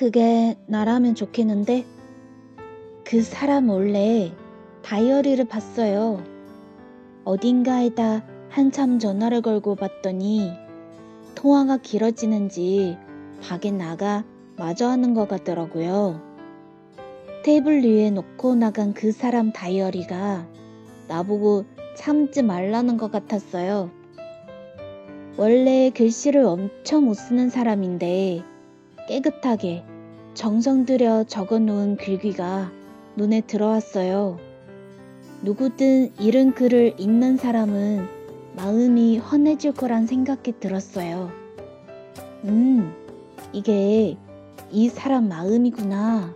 그게 나라면 좋겠는데 그 사람 몰래 다이어리를 봤어요. 어딘가에다 한참 전화를 걸고 봤더니 통화가 길어지는지 밖에 나가 마저 하는 것 같더라고요. 테이블 위에 놓고 나간 그 사람 다이어리가 나보고 참지 말라는 것 같았어요. 원래 글씨를 엄청 못 쓰는 사람인데 깨끗하게 정성 들여 적어 놓은 글귀가 눈에 들어왔어요. 누구든 이른 글을 읽는 사람은 마음이 헌해질 거란 생각이 들었어요. 음, 이게 이 사람 마음이구나.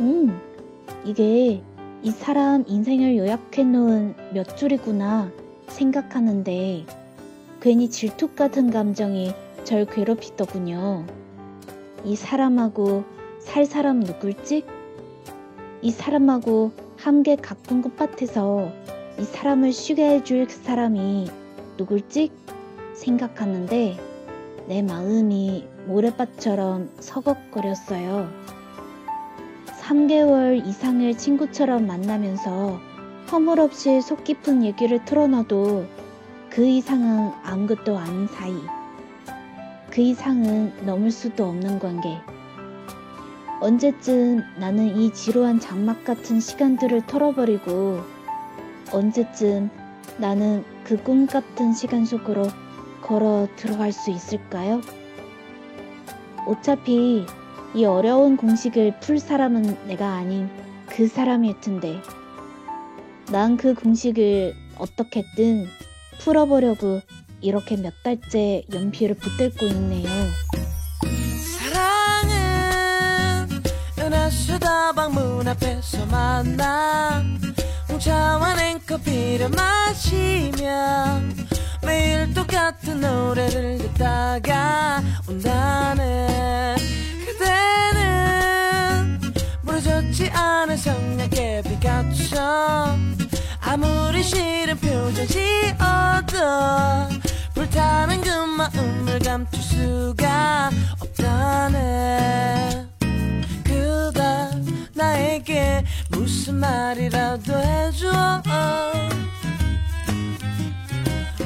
음, 이게 이 사람 인생을 요약해 놓은 몇 줄이구나 생각하는데 괜히 질투 같은 감정이 절 괴롭히더군요. 이 사람하고 살 사람 누굴지? 이 사람하고 함께 가꾼 꽃밭에서 이 사람을 쉬게 해줄 그 사람이 누굴지 생각하는데 내 마음이 모래밭처럼 서걱거렸어요. 3개월 이상을 친구처럼 만나면서 허물없이 속 깊은 얘기를 틀어놔도 그 이상은 아무것도 아닌 사이. 그 이상은 넘을 수도 없는 관계. 언제쯤 나는 이 지루한 장막 같은 시간들을 털어버리고 언제쯤 나는 그 꿈 같은 시간 속으로 걸어 들어갈 수 있을까요? 어차피 이 어려운 공식을 풀 사람은 내가 아닌 그 사람일 텐데 난 그 공식을 어떻게든 풀어보려고 이렇게 몇 달째 연필을 붙들고 있네요. 은하수다방 문 앞에서 만나 홍차와 냉커피를 마시며 매일 똑같은 노래를 듣다가 온다는 그대는 부러졌지 않은 성냥개비 같죠 아무리 싫은 표정 지어도 불타는 그 마음을 감출 수가 없다네. 그다 나에게 무슨 말이라도 해줘.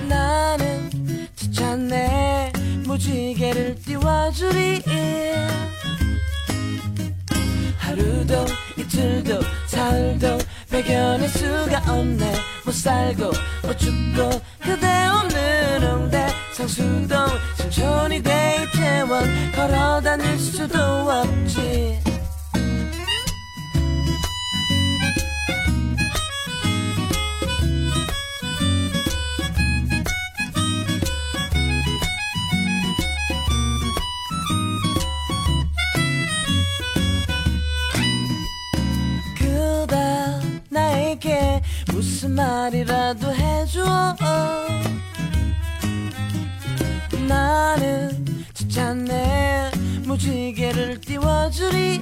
나는 지쳤네. 무지개를 띄워주리. 하루도 이틀도 사흘도 배견할 수가 없네. 못 살고 못 죽고 그대 없는 홍대. 상수동 신촌이 대이태원. 걸어 다닐 수도 없지 나에게 무슨 말이라도 해줘. 나는 지쳤네 무지개를 띄워주리.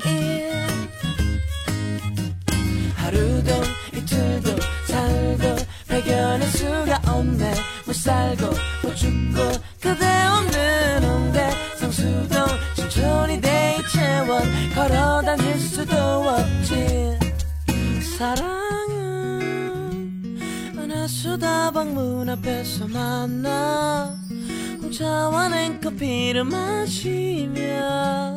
하루도 이틀도 사흘도 발견할 수가 없네. 못 살고 못 죽고 그대 없는 홍대. 상수동 신촌이 대이채원. 걸어 다닐 수도 없지. 은하 수다방 문 앞에서 만나 홍차와 냉커피를 마시며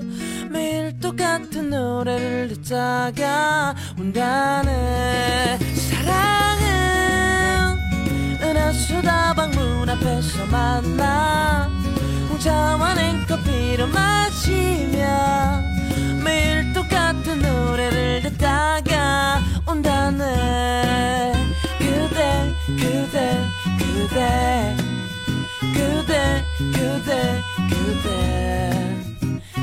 매일 똑같은 노래를 듣다가 온다네. 사랑은 은하 수다방 문 앞에서 만나 그대 그대 그대 그대 그대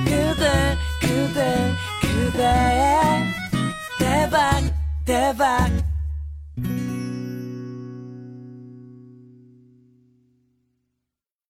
그대 그대 그대의 대박 대박.